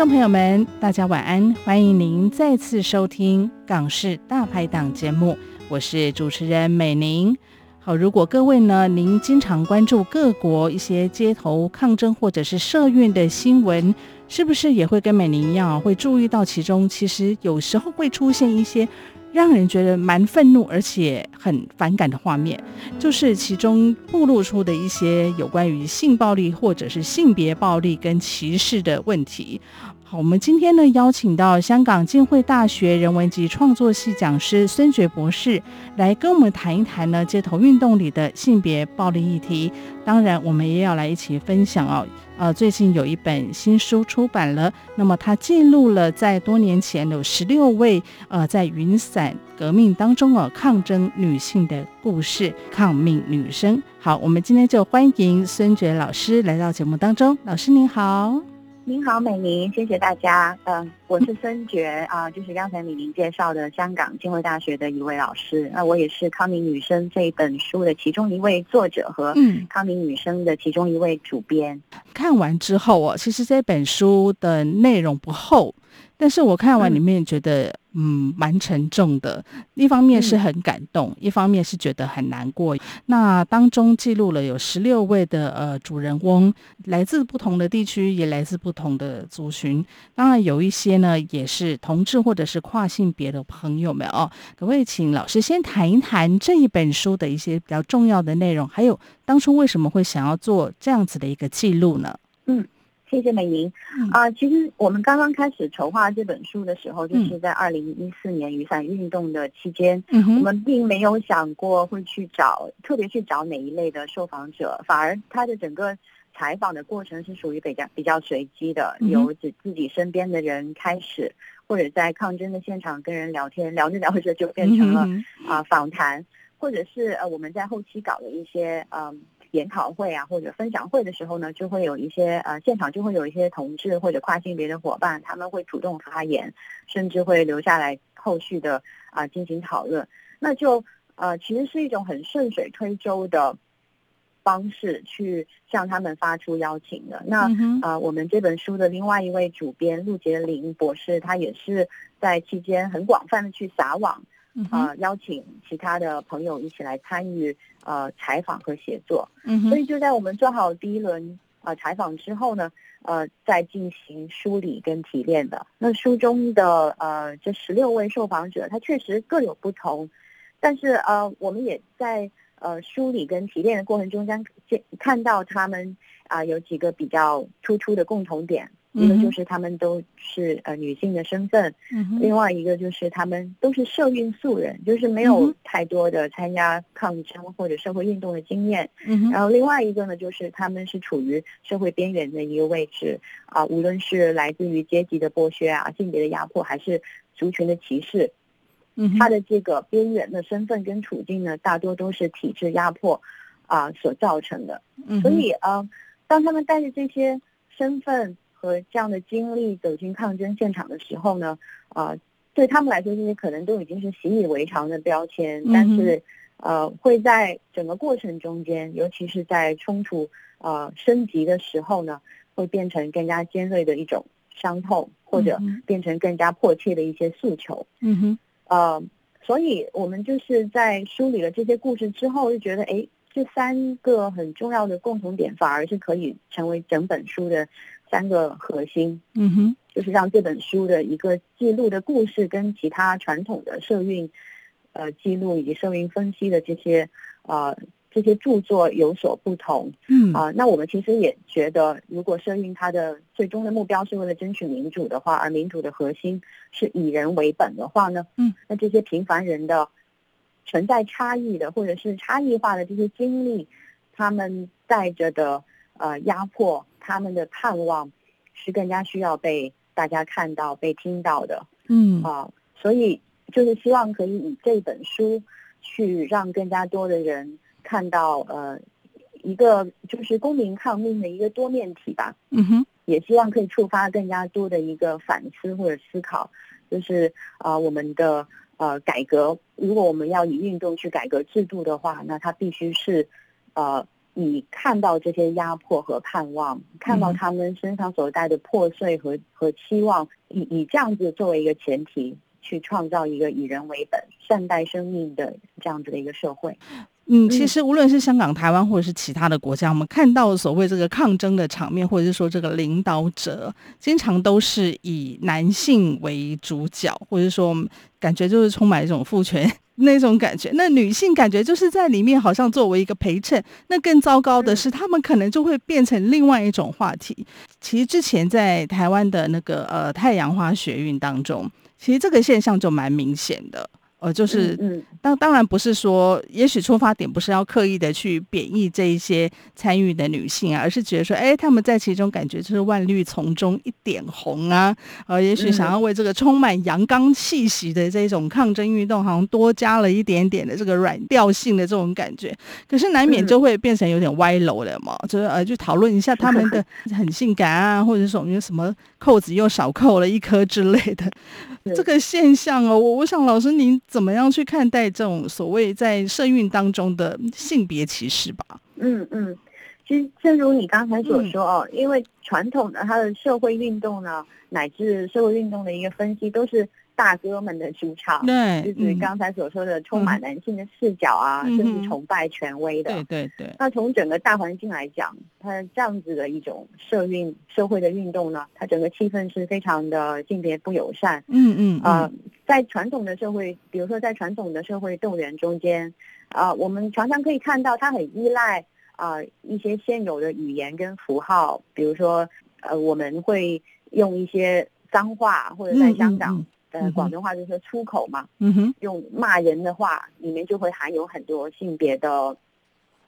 众朋友们，大家晚安！欢迎您再次收听《港式大排档》节目，我是主持人美玲。好，如果各位呢，您经常关注各国一些街头抗争或者是社运的新闻，是不是也会跟美玲一样，会注意到其中其实有时候会出现一些让人觉得蛮愤怒而且很反感的画面，就是其中暴露出的一些有关于性暴力或者是性别暴力跟歧视的问题。好，我们今天呢，邀请到香港浸会大学人文及创作系讲师孙珏博士来跟我们谈一谈呢街头运动里的性别暴力议题。当然，我们也要来一起分享哦。呃，最近有一本新书出版了，那么它记录了在多年前有十六位呃在云伞革命当中哦抗争女性的故事，抗命女生。好，我们今天就欢迎孙珏老师来到节目当中。老师您好。您好，美玲，谢谢大家。嗯，我是孙觉啊，就是刚才美玲介绍的香港浸会大学的一位老师。那我也是《康宁女生》这一本书的其中一位作者和《康宁女生》的其中一位主编。嗯。看完之后哦，其实这本书的内容不厚。但是我看完里面觉得，嗯，蛮、嗯、沉重的。一方面是很感动，嗯、一方面是觉得很难过。那当中记录了有十六位的呃主人翁，来自不同的地区，也来自不同的族群。当然有一些呢，也是同志或者是跨性别的朋友们哦。可不可以请老师先谈一谈这一本书的一些比较重要的内容，还有当初为什么会想要做这样子的一个记录呢？嗯。谢谢美玲啊、呃，其实我们刚刚开始筹划这本书的时候，就是在二零一四年雨伞运动的期间，嗯，我们并没有想过会去找特别去找哪一类的受访者，反而他的整个采访的过程是属于比较比较随机的，由自自己身边的人开始，或者在抗争的现场跟人聊天，聊着聊着就变成了啊、呃、访谈，或者是呃我们在后期搞的一些嗯。呃研讨会啊，或者分享会的时候呢，就会有一些呃，现场就会有一些同志或者跨性别的伙伴，他们会主动发言，甚至会留下来后续的啊、呃、进行讨论。那就呃，其实是一种很顺水推舟的方式去向他们发出邀请的。那呃，我们这本书的另外一位主编陆杰林博士，他也是在期间很广泛的去撒网。啊、呃，邀请其他的朋友一起来参与呃采访和写作，嗯，所以就在我们做好第一轮呃采访之后呢，呃，再进行梳理跟提炼的。那书中的呃这十六位受访者，他确实各有不同，但是呃我们也在呃梳理跟提炼的过程中间见看到他们啊、呃、有几个比较突出的共同点。一个就是他们都是呃女性的身份，嗯，另外一个就是他们都是社运素人，就是没有太多的参加抗争或者社会运动的经验，嗯，然后另外一个呢，就是他们是处于社会边缘的一个位置啊，无论是来自于阶级的剥削啊、性别的压迫，还是族群的歧视，嗯，他的这个边缘的身份跟处境呢，大多都是体制压迫啊所造成的，嗯，所以啊，当他们带着这些身份。和这样的经历走进抗争现场的时候呢，啊、呃，对他们来说，这些可能都已经是习以为常的标签，嗯、但是，呃，会在整个过程中间，尤其是在冲突呃升级的时候呢，会变成更加尖锐的一种伤痛，或者变成更加迫切的一些诉求。嗯哼，呃，所以我们就是在梳理了这些故事之后，就觉得，哎，这三个很重要的共同点，反而是可以成为整本书的。三个核心，嗯哼，就是让这本书的一个记录的故事跟其他传统的社运，呃，记录以及社运分析的这些，呃，这些著作有所不同，嗯。啊、呃，那我们其实也觉得，如果社运它的最终的目标是为了争取民主的话，而民主的核心是以人为本的话呢，嗯，那这些平凡人的存在差异的或者是差异化的这些经历。他们带着的呃压迫，他们的盼望是更加需要被大家看到、被听到的。嗯啊、呃，所以就是希望可以以这本书去让更加多的人看到呃一个就是公民抗命的一个多面体吧。嗯哼，也希望可以触发更加多的一个反思或者思考，就是啊、呃、我们的。呃，改革，如果我们要以运动去改革制度的话，那它必须是，呃，以看到这些压迫和盼望，看到他们身上所带的破碎和和期望，以以这样子作为一个前提，去创造一个以人为本、善待生命的这样子的一个社会。嗯，其实无论是香港、台湾，或者是其他的国家，我们看到所谓这个抗争的场面，或者是说这个领导者，经常都是以男性为主角，或者说感觉就是充满一种父权那种感觉。那女性感觉就是在里面好像作为一个陪衬。那更糟糕的是，他们可能就会变成另外一种话题。其实之前在台湾的那个呃太阳花学运当中，其实这个现象就蛮明显的。呃，就是当当然不是说，也许出发点不是要刻意的去贬义这一些参与的女性啊，而是觉得说，哎，他们在其中感觉就是万绿丛中一点红啊，呃，也许想要为这个充满阳刚气息的这种抗争运动，好像多加了一点点的这个软调性的这种感觉，可是难免就会变成有点歪楼了嘛，就是呃，去讨论一下他们的 很性感啊，或者说有什么扣子又少扣了一颗之类的。这个现象哦，我我想老师您。怎么样去看待这种所谓在社运当中的性别歧视吧？嗯嗯，其实正如你刚才所说哦，嗯、因为传统的它的社会运动呢，乃至社会运动的一个分析都是。大哥们的主场，对，就是刚才所说的充满男性的视角啊，嗯、甚至崇拜权威的。对对对。那从整个大环境来讲，它这样子的一种社运社会的运动呢，它整个气氛是非常的性别不友善。嗯嗯。啊、呃，在传统的社会，比如说在传统的社会动员中间，啊、呃，我们常常可以看到，它很依赖啊、呃、一些现有的语言跟符号，比如说呃，我们会用一些脏话，或者在香港。呃，广东话就是说出口嘛，嗯哼，用骂人的话，里面就会含有很多性别的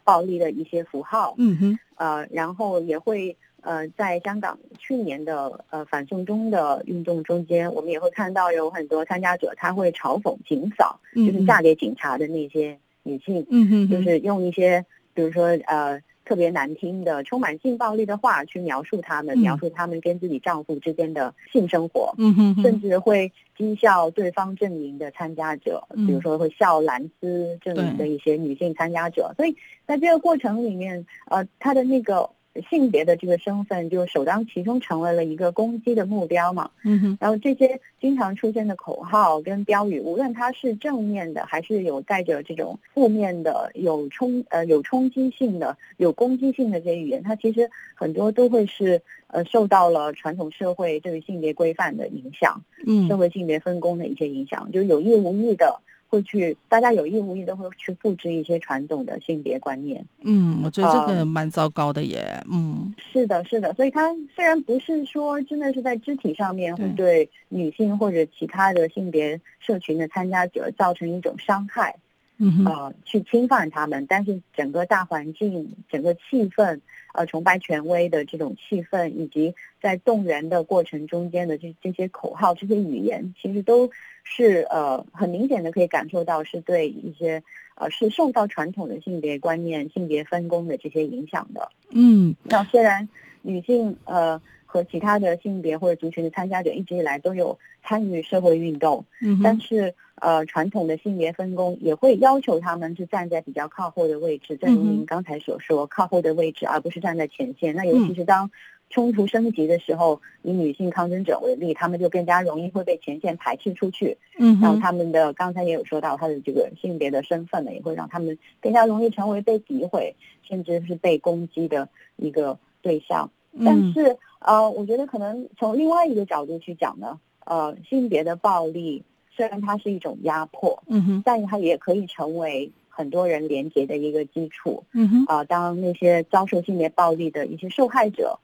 暴力的一些符号，嗯哼，呃，然后也会呃，在香港去年的呃反送中的运动中间，我们也会看到有很多参加者他会嘲讽警嫂，就是嫁给警察的那些女性，嗯哼，就是用一些比如说呃。特别难听的、充满性暴力的话去描述他们，嗯、描述他们跟自己丈夫之间的性生活，嗯哼哼，甚至会讥笑对方阵营的参加者，嗯、比如说会笑蓝丝阵营的一些女性参加者。所以在这个过程里面，呃，他的那个。性别的这个身份就首当其冲成为了一个攻击的目标嘛，嗯哼，然后这些经常出现的口号跟标语，无论它是正面的还是有带着这种负面的、有冲呃有冲击性的、有攻击性的这些语言，它其实很多都会是呃受到了传统社会对于性别规范的影响，嗯，社会性别分工的一些影响，就有意无意的。会去，大家有意无意都会去复制一些传统的性别观念。嗯，我觉得这个蛮糟糕的耶。嗯，是的，是的。所以它虽然不是说真的是在肢体上面会对女性或者其他的性别社群的参加者造成一种伤害，嗯哼，呃，去侵犯他们，但是整个大环境、整个气氛。呃，崇拜权威的这种气氛，以及在动员的过程中间的这这些口号、这些语言，其实都是呃很明显的可以感受到是对一些呃是受到传统的性别观念、性别分工的这些影响的。嗯，那虽然女性呃和其他的性别或者族群的参加者一直以来都有参与社会运动，嗯，但是。呃，传统的性别分工也会要求他们是站在比较靠后的位置，正如您刚才所说，靠后的位置，而不是站在前线。那尤其是当冲突升级的时候，以女性抗争者为例，他们就更加容易会被前线排斥出去。嗯，然后他们的刚才也有说到，他的这个性别的身份呢，也会让他们更加容易成为被诋毁，甚至是被攻击的一个对象。但是，呃，我觉得可能从另外一个角度去讲呢，呃，性别的暴力。虽然它是一种压迫，嗯哼，但它也可以成为很多人连结的一个基础，嗯哼，啊、呃，当那些遭受性别暴力的一些受害者、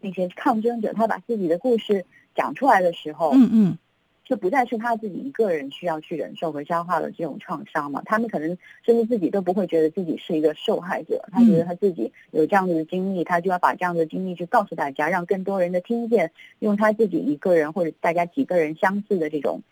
那些抗争者，他把自己的故事讲出来的时候，嗯嗯，就不再是他自己一个人需要去忍受和消化的这种创伤嘛。他们可能甚至自己都不会觉得自己是一个受害者，他觉得他自己有这样子的经历，他就要把这样的经历去告诉大家，让更多人的听见，用他自己一个人或者大家几个人相似的这种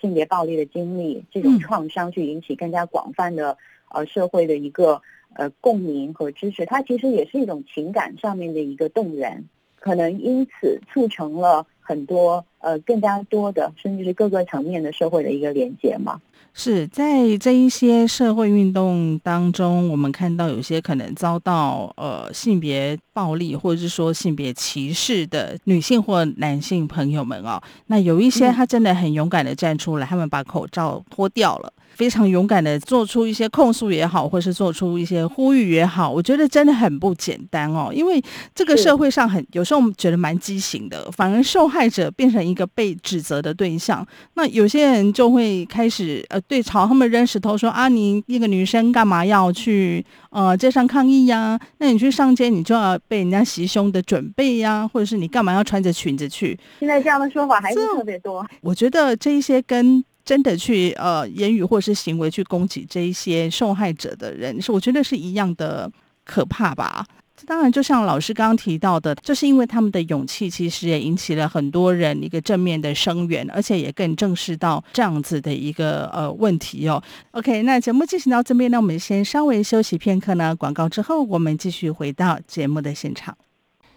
性别暴力的经历，这种创伤去引起更加广泛的呃社会的一个呃共鸣和支持。它其实也是一种情感上面的一个动员，可能因此促成了。很多呃，更加多的，甚至是各个层面的社会的一个连接嘛。是在这一些社会运动当中，我们看到有些可能遭到呃性别暴力或者是说性别歧视的女性或男性朋友们哦，那有一些他真的很勇敢的站出来，嗯、他们把口罩脱掉了。非常勇敢的做出一些控诉也好，或是做出一些呼吁也好，我觉得真的很不简单哦。因为这个社会上很有时候我们觉得蛮畸形的，反而受害者变成一个被指责的对象。那有些人就会开始呃对朝他们扔石头说，说啊，你一个女生干嘛要去呃街上抗议呀？那你去上街，你就要被人家袭胸的准备呀，或者是你干嘛要穿着裙子去？现在这样的说法还是特别多。我觉得这一些跟真的去呃言语或是行为去攻击这一些受害者的人，是我觉得是一样的可怕吧。当然，就像老师刚刚提到的，就是因为他们的勇气，其实也引起了很多人一个正面的声援，而且也更正视到这样子的一个呃问题哦。OK，那节目进行到这边呢，我们先稍微休息片刻呢，广告之后我们继续回到节目的现场。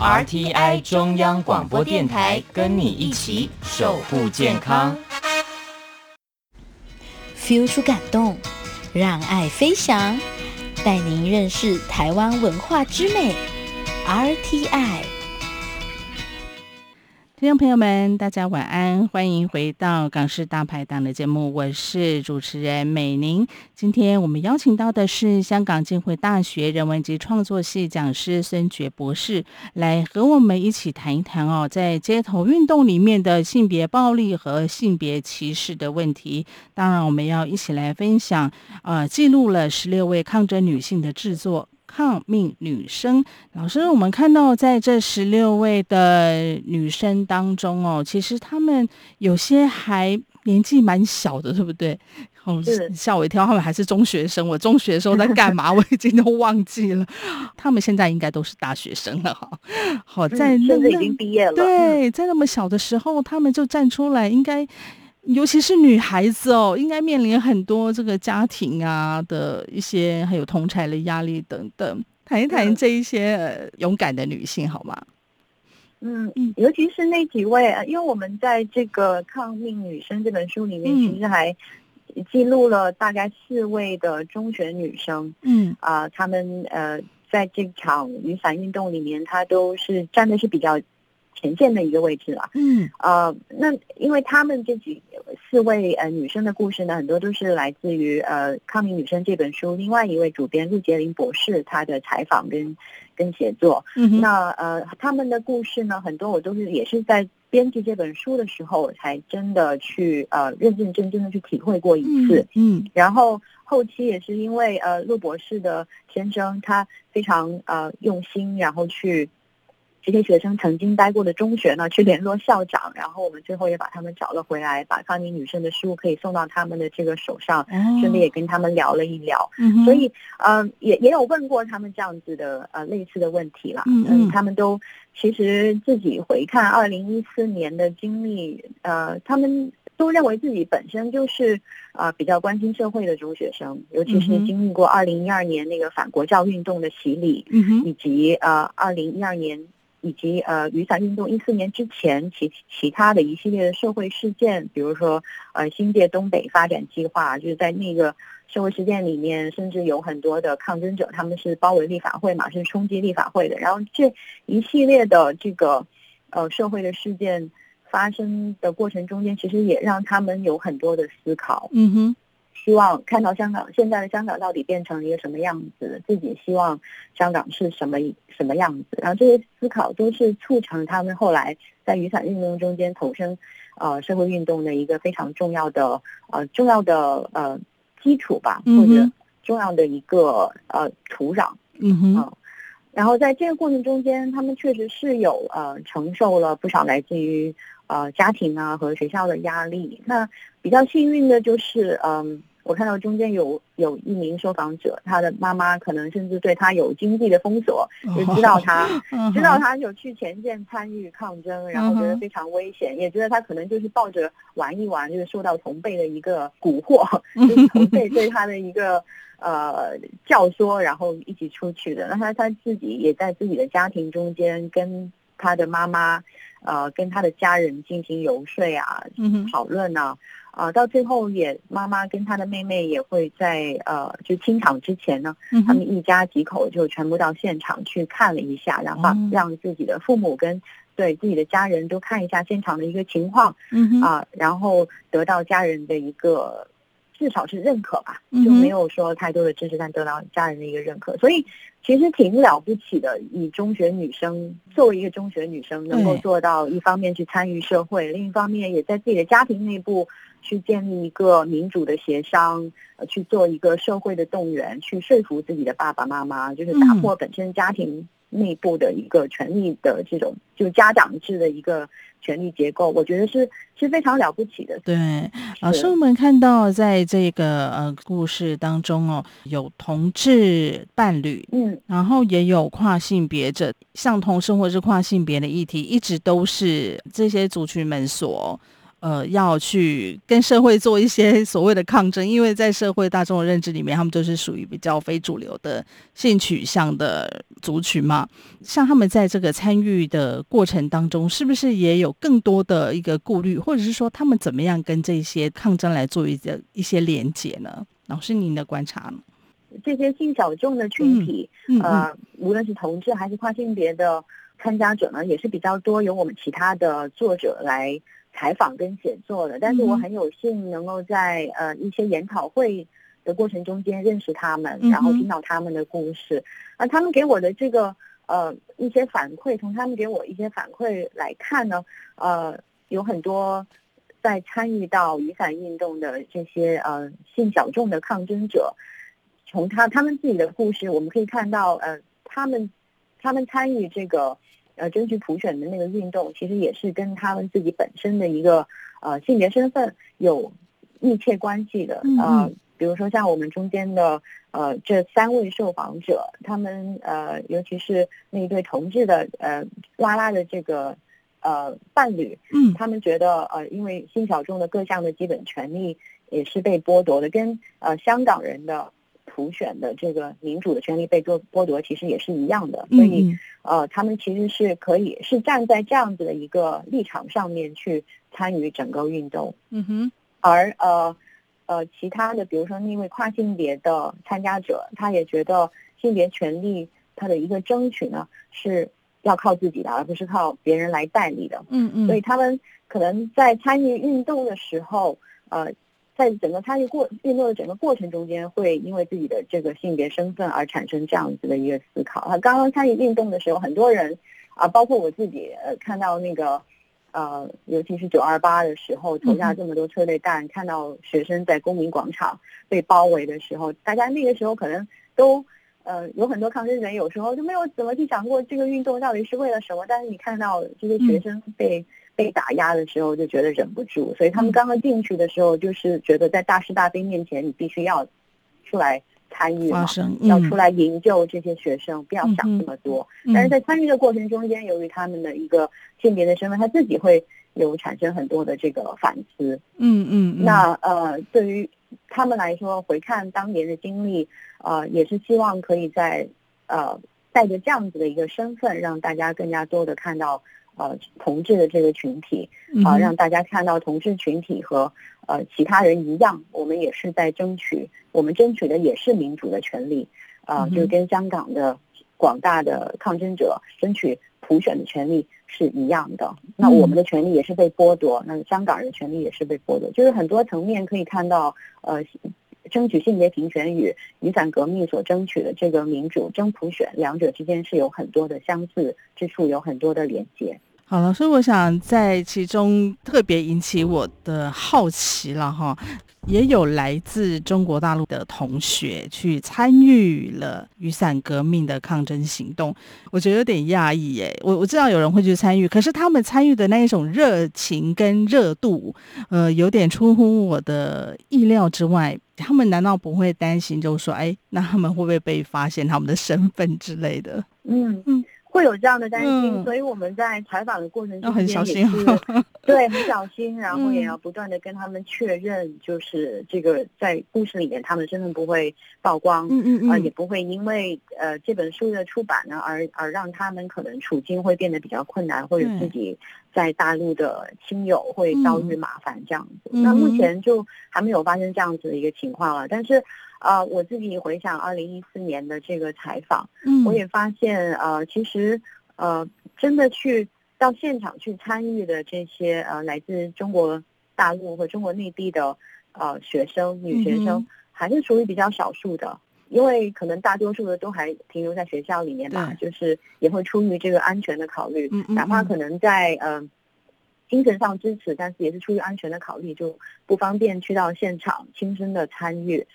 RTI 中央广播电台跟你一起守护健康，feel 出感动，让爱飞翔，带您认识台湾文化之美，RTI。听众朋友们，大家晚安，欢迎回到《港式大排档》的节目，我是主持人美玲。今天我们邀请到的是香港浸会大学人文及创作系讲师孙珏博士，来和我们一起谈一谈哦，在街头运动里面的性别暴力和性别歧视的问题。当然，我们要一起来分享，呃，记录了十六位抗争女性的制作。抗命女生，老师，我们看到在这十六位的女生当中哦，其实她们有些还年纪蛮小的，对不对？哦，吓我一跳，他们还是中学生。我中学的时候在干嘛？我已经都忘记了。他们现在应该都是大学生了哈。好，在那已经毕业了。对，在那么小的时候，他们就站出来，应该。尤其是女孩子哦，应该面临很多这个家庭啊的一些，还有同侪的压力等等。谈一谈这一些勇敢的女性好吗？嗯嗯，尤其是那几位，因为我们在这个《抗命女生》这本书里面，其实还记录了大概四位的中学女生。嗯啊，她们呃，在这场雨伞运动里面，她都是站的是比较。前线的一个位置了，嗯，呃，那因为他们这几四位呃女生的故事呢，很多都是来自于呃《抗命女生》这本书，另外一位主编陆杰林博士他的采访跟跟写作，嗯，那呃他们的故事呢，很多我都是也是在编辑这本书的时候，才真的去呃认认真真的去体会过一次，嗯，嗯，然后后期也是因为呃陆博士的先生他非常呃用心，然后去。这些学生曾经待过的中学呢，去联络校长，然后我们最后也把他们找了回来，把康宁女生的书可以送到他们的这个手上，顺便也跟他们聊了一聊。嗯、所以，嗯、呃，也也有问过他们这样子的呃类似的问题啦。嗯，嗯他们都其实自己回看二零一四年的经历，呃，他们都认为自己本身就是呃比较关心社会的中学生，尤其是经历过二零一二年那个反国教运动的洗礼，嗯、以及呃二零一二年。以及呃雨伞运动一四年之前其其他的一系列的社会事件，比如说呃新界东北发展计划，就是在那个社会事件里面，甚至有很多的抗争者，他们是包围立法会嘛，是冲击立法会的。然后这一系列的这个呃社会的事件发生的过程中间，其实也让他们有很多的思考。嗯哼。希望看到香港现在的香港到底变成一个什么样子，自己希望香港是什么什么样子，然后这些思考都是促成他们后来在雨伞运动中间投身呃社会运动的一个非常重要的呃重要的呃基础吧，或者重要的一个呃土壤。嗯哼。呃然后在这个过程中间，他们确实是有呃承受了不少来自于呃家庭啊和学校的压力。那比较幸运的就是，嗯，我看到中间有有一名受访者，他的妈妈可能甚至对他有经济的封锁，就知道他知道他有去前线参与抗争，然后觉得非常危险，也觉得他可能就是抱着玩一玩，就是受到同辈的一个蛊惑，就是同辈对他的一个。呃，教唆，然后一起出去的。那他他自己也在自己的家庭中间，跟他的妈妈，呃，跟他的家人进行游说啊，讨论啊，啊、呃，到最后也妈妈跟他的妹妹也会在呃，就清场之前呢，他们一家几口就全部到现场去看了一下，然后让自己的父母跟对自己的家人都看一下现场的一个情况，嗯啊、呃，然后得到家人的一个。至少是认可吧，就没有说太多的支持，但得到家人的一个认可，所以其实挺了不起的。以中学女生作为一个中学女生，能够做到一方面去参与社会，另一方面也在自己的家庭内部去建立一个民主的协商，呃，去做一个社会的动员，去说服自己的爸爸妈妈，就是打破本身家庭内部的一个权利的这种，就家长制的一个。权力结构，我觉得是是非常了不起的。对，老师，我们看到在这个呃故事当中哦，有同志伴侣，嗯，然后也有跨性别者，像同生或是跨性别的议题，一直都是这些族群们所。呃，要去跟社会做一些所谓的抗争，因为在社会大众的认知里面，他们就是属于比较非主流的性取向的族群嘛。像他们在这个参与的过程当中，是不是也有更多的一个顾虑，或者是说他们怎么样跟这些抗争来做一些一些连接呢？老师，您的观察呢？这些性小众的群体，嗯嗯、呃，无论是同志还是跨性别的参加者呢，也是比较多，由我们其他的作者来。采访跟写作的，但是我很有幸能够在呃一些研讨会的过程中间认识他们，然后听到他们的故事。那他们给我的这个呃一些反馈，从他们给我一些反馈来看呢，呃有很多在参与到雨伞运动的这些呃性小众的抗争者，从他他们自己的故事，我们可以看到呃他们他们参与这个。呃，争取普选的那个运动，其实也是跟他们自己本身的一个呃性别身份有密切关系的。呃，比如说像我们中间的呃这三位受访者，他们呃尤其是那一对同志的呃拉拉的这个呃伴侣，嗯，他们觉得呃因为性小众的各项的基本权利也是被剥夺的，跟呃香港人的。普选的这个民主的权利被剥剥夺，其实也是一样的。所以，呃，他们其实是可以是站在这样子的一个立场上面去参与整个运动。嗯哼。而呃呃，其他的，比如说那位跨性别的参加者，他也觉得性别权利他的一个争取呢，是要靠自己的，而不是靠别人来代理的。嗯嗯。所以他们可能在参与运动的时候，呃。在整个参与过运动的整个过程中间，会因为自己的这个性别身份而产生这样子的一个思考。他刚刚参与运动的时候，很多人啊，包括我自己，呃，看到那个，呃，尤其是九二八的时候，投下这么多催泪弹，看到学生在公民广场被包围的时候，大家那个时候可能都，呃，有很多抗争者，有时候就没有怎么去想过这个运动到底是为了什么。但是你看到这些学生被。被打压的时候就觉得忍不住，所以他们刚刚进去的时候就是觉得在大是大非面前，你必须要出来参与嘛，嗯、要出来营救这些学生，不要想这么多。嗯、但是在参与的过程中间，由于他们的一个性别的身份，他自己会有产生很多的这个反思。嗯嗯，嗯，那呃，对于他们来说，回看当年的经历，呃，也是希望可以在呃带着这样子的一个身份，让大家更加多的看到。呃，同志的这个群体啊、呃，让大家看到同志群体和呃其他人一样，我们也是在争取，我们争取的也是民主的权利啊、呃，就跟香港的广大的抗争者争取普选的权利是一样的。那我们的权利也是被剥夺，那香港人的权利也是被剥夺，就是很多层面可以看到，呃，争取性别平权与雨伞革命所争取的这个民主争普选，两者之间是有很多的相似之处，有很多的连接。好了，所以我想在其中特别引起我的好奇了哈，也有来自中国大陆的同学去参与了雨伞革命的抗争行动，我觉得有点讶异耶。我我知道有人会去参与，可是他们参与的那一种热情跟热度，呃，有点出乎我的意料之外。他们难道不会担心，就是说，哎，那他们会不会被发现他们的身份之类的？嗯嗯。会有这样的担心，嗯、所以我们在采访的过程中也是很小心，对，很小心，然后也要不断的跟他们确认，就是这个在故事里面他们身份不会曝光，嗯嗯嗯，啊、呃，也不会因为呃这本书的出版呢而而让他们可能处境会变得比较困难，或者自己在大陆的亲友会遭遇麻烦这样子。嗯、那目前就还没有发生这样子的一个情况了，但是。啊、呃，我自己回想二零一四年的这个采访，嗯，我也发现，呃，其实，呃，真的去到现场去参与的这些，呃，来自中国大陆和中国内地的，呃，学生女学生，还是属于比较少数的，因为可能大多数的都还停留在学校里面吧，就是也会出于这个安全的考虑，嗯嗯，哪怕可能在，呃，精神上支持，但是也是出于安全的考虑，就不方便去到现场亲身的参与。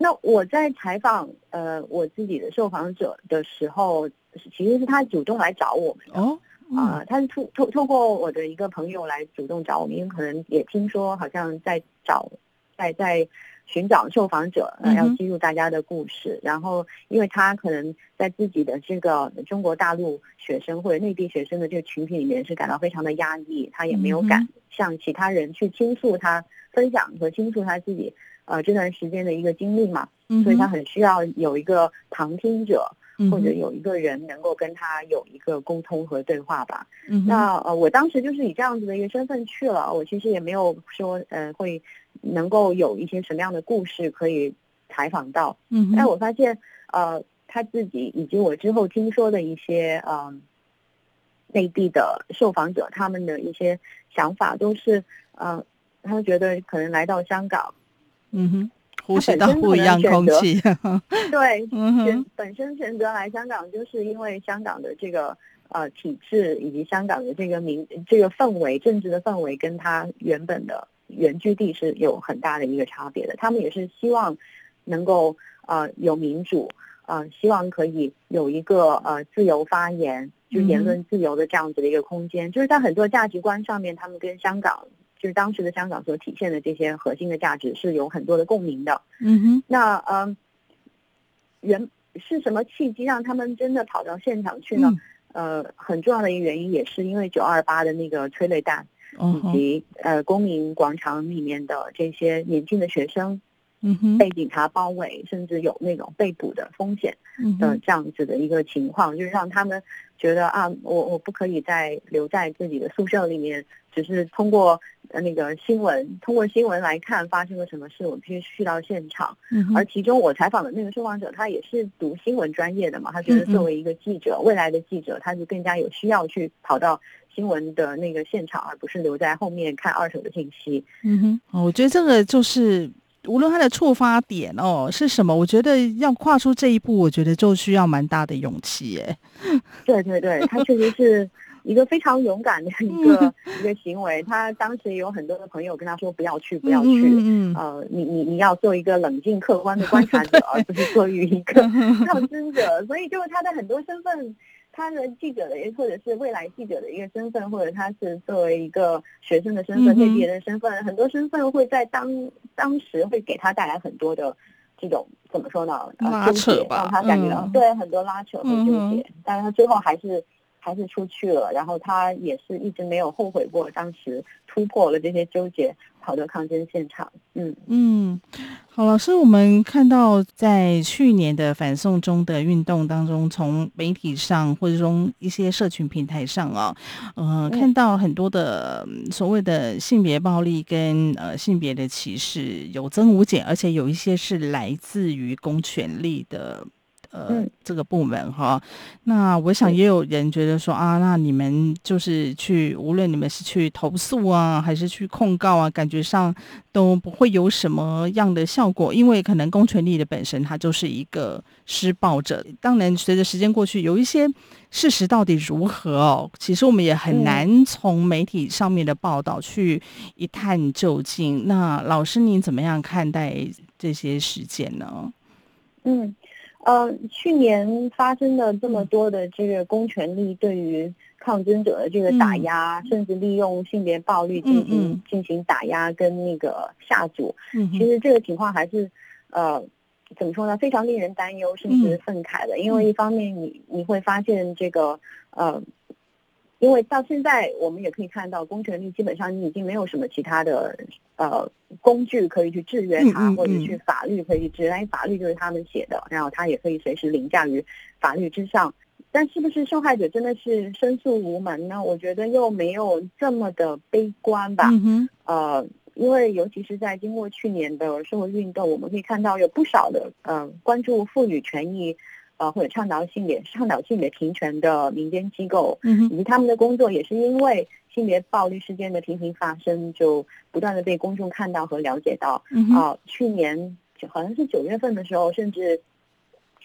那我在采访呃我自己的受访者的时候，其实是他主动来找我们的哦，啊、呃，他是透透透过我的一个朋友来主动找我们，因为可能也听说好像在找在在寻找受访者，呃，要记录大家的故事，嗯、然后因为他可能在自己的这个中国大陆学生或者内地学生的这个群体里面是感到非常的压抑，他也没有敢向其他人去倾诉他分享和倾诉他自己。呃，这段时间的一个经历嘛，所以他很需要有一个旁听者，或者有一个人能够跟他有一个沟通和对话吧。嗯、那呃，我当时就是以这样子的一个身份去了，我其实也没有说呃会能够有一些什么样的故事可以采访到。嗯，但我发现呃他自己以及我之后听说的一些呃内地的受访者，他们的一些想法都是呃，他们觉得可能来到香港。嗯哼，呼吸到不一样空气。对，嗯哼，本身选择来香港，就是因为香港的这个呃体制，以及香港的这个民这个氛围，政治的氛围，跟他原本的原居地是有很大的一个差别的。他们也是希望能够呃有民主，呃希望可以有一个呃自由发言，就言论自由的这样子的一个空间。嗯、就是在很多价值观上面，他们跟香港。就是当时的香港所体现的这些核心的价值是有很多的共鸣的。嗯哼。那呃，人是什么契机让他们真的跑到现场去呢？嗯、呃，很重要的一个原因也是因为九二八的那个催泪弹，以及呃公民广场里面的这些年轻的学生。嗯哼，被警察包围，甚至有那种被捕的风险的这样子的一个情况，嗯、就是让他们觉得啊，我我不可以再留在自己的宿舍里面，只是通过那个新闻，通过新闻来看发生了什么事，我必须去到现场。而其中我采访的那个受访者，他也是读新闻专业的嘛，他觉得作为一个记者，嗯、未来的记者，他就更加有需要去跑到新闻的那个现场，而不是留在后面看二手的信息。嗯哼，我觉得这个就是。无论他的触发点哦是什么，我觉得要跨出这一步，我觉得就需要蛮大的勇气耶。对对对，他确实是一个非常勇敢的一个一个行为。他当时也有很多的朋友跟他说不要去，不要去。嗯，嗯呃，你你你要做一个冷静客观的观察者，而不是做于一个 抗争者。所以就是他的很多身份。他的记者的，或者是未来记者的一个身份，或者他是作为一个学生的身份、内地人的身份，很多身份会在当当时会给他带来很多的这种怎么说呢？拉扯吧，让他感觉到、嗯、对很多拉扯和纠结，嗯、但是他最后还是。还是出去了，然后他也是一直没有后悔过，当时突破了这些纠结，跑到抗争现场。嗯嗯，好，老师，我们看到在去年的反送中的运动当中，从媒体上或者从一些社群平台上啊，呃，看到很多的所谓的性别暴力跟呃性别的歧视有增无减，而且有一些是来自于公权力的。呃、嗯、这个部门哈。那我想也有人觉得说啊，那你们就是去，无论你们是去投诉啊，还是去控告啊，感觉上都不会有什么样的效果，因为可能公权力的本身它就是一个施暴者。当然，随着时间过去，有一些事实到底如何哦，其实我们也很难从媒体上面的报道去一探究竟。那老师您怎么样看待这些事件呢？嗯，呃，去年发生的这么多的这个公权力对于抗争者的这个打压，嗯、甚至利用性别暴力进行进行打压跟那个下阻，嗯、其实这个情况还是呃怎么说呢？非常令人担忧，甚至愤慨的。嗯、因为一方面你你会发现这个呃。因为到现在，我们也可以看到，公权力基本上你已经没有什么其他的呃工具可以去制约它，或者去法律可以去制约，因为法律就是他们写的，然后他也可以随时凌驾于法律之上。但是不是受害者真的是申诉无门呢？我觉得又没有这么的悲观吧。呃，因为尤其是在经过去年的社会运动，我们可以看到有不少的呃关注妇女权益。呃，或者倡导性别、倡导性别平权的民间机构，嗯，以及他们的工作，也是因为性别暴力事件的频频发生，就不断的被公众看到和了解到。嗯，啊、呃，去年好像是九月份的时候，甚至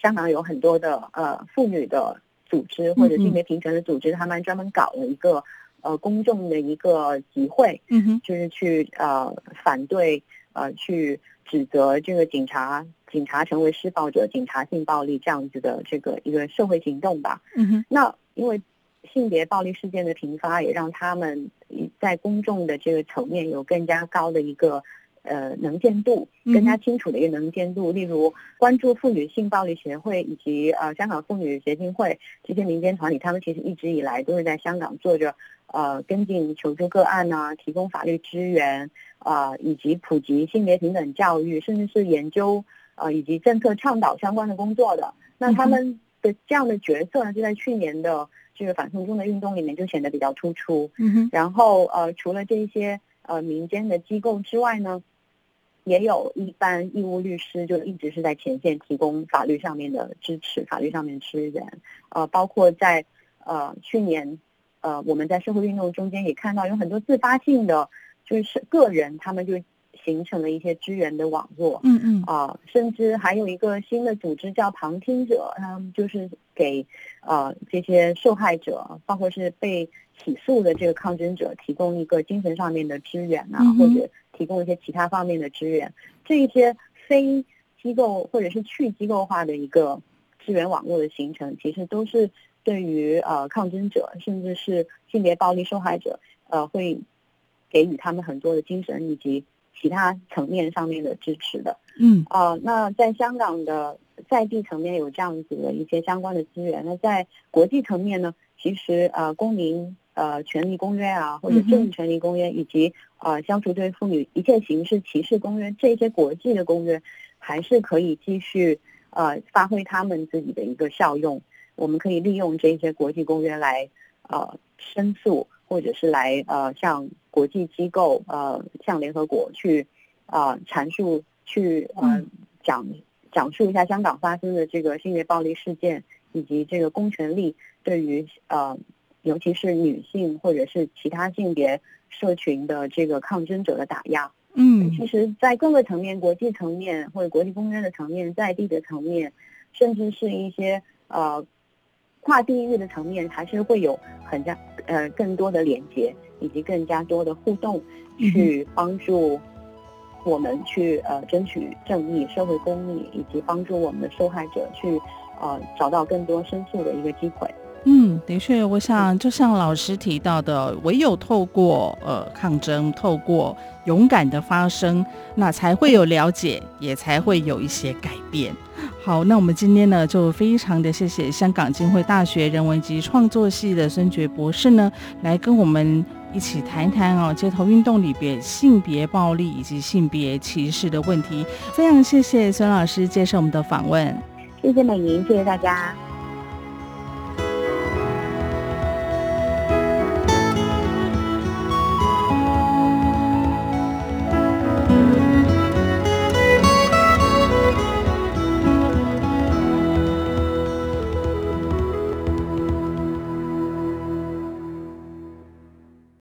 香港有很多的呃妇女的组织或者性别平权的组织，他们专门搞了一个呃公众的一个集会，嗯，就是去呃反对呃去指责这个警察。警察成为施暴者，警察性暴力这样子的这个一个社会行动吧。嗯哼。那因为性别暴力事件的频发，也让他们在公众的这个层面有更加高的一个呃能见度，更加清楚的一个能见度。例如，关注妇女性暴力协会以及呃香港妇女协进会这些民间团体，他们其实一直以来都是在香港做着呃跟进求助个案啊，提供法律支援啊、呃，以及普及性别平等教育，甚至是研究。呃，以及政策倡导相关的工作的，那他们的这样的角色呢，就在去年的这个反送中的运动里面就显得比较突出。嗯哼。然后呃，除了这些呃民间的机构之外呢，也有一般义务律师就一直是在前线提供法律上面的支持，法律上面支援。呃，包括在呃去年呃我们在社会运动中间也看到有很多自发性的就是个人，他们就。形成了一些支援的网络，嗯嗯啊、呃，甚至还有一个新的组织叫旁听者，他们就是给呃这些受害者，包括是被起诉的这个抗争者，提供一个精神上面的支援啊，嗯、或者提供一些其他方面的支援。这一些非机构或者是去机构化的一个支援网络的形成，其实都是对于呃抗争者，甚至是性别暴力受害者，呃会给予他们很多的精神以及。其他层面上面的支持的，嗯，啊、呃，那在香港的在地层面有这样子的一些相关的资源。那在国际层面呢，其实呃，公民呃权利公约啊，或者政治权利公约，以及呃消除对妇女一切形式歧视公约这些国际的公约，还是可以继续呃发挥他们自己的一个效用。我们可以利用这些国际公约来呃申诉。或者是来呃向国际机构呃向联合国去啊、呃、阐述去呃讲讲述一下香港发生的这个性别暴力事件，以及这个公权力对于呃尤其是女性或者是其他性别社群的这个抗争者的打压。嗯，其实，在各个层面，国际层面或者国际公约的层面，在地的层面，甚至是一些呃。跨地域的层面还是会有很加呃更多的连接，以及更加多的互动，去帮助我们去呃争取正义、社会公义，以及帮助我们的受害者去呃找到更多申诉的一个机会。嗯，的确，我想就像老师提到的，唯有透过呃抗争，透过勇敢的发声，那才会有了解，也才会有一些改变。好，那我们今天呢，就非常的谢谢香港浸会大学人文及创作系的孙珏博士呢，来跟我们一起谈谈哦，街头运动里边性别暴力以及性别歧视的问题。非常谢谢孙老师接受我们的访问，谢谢美玲，谢谢大家。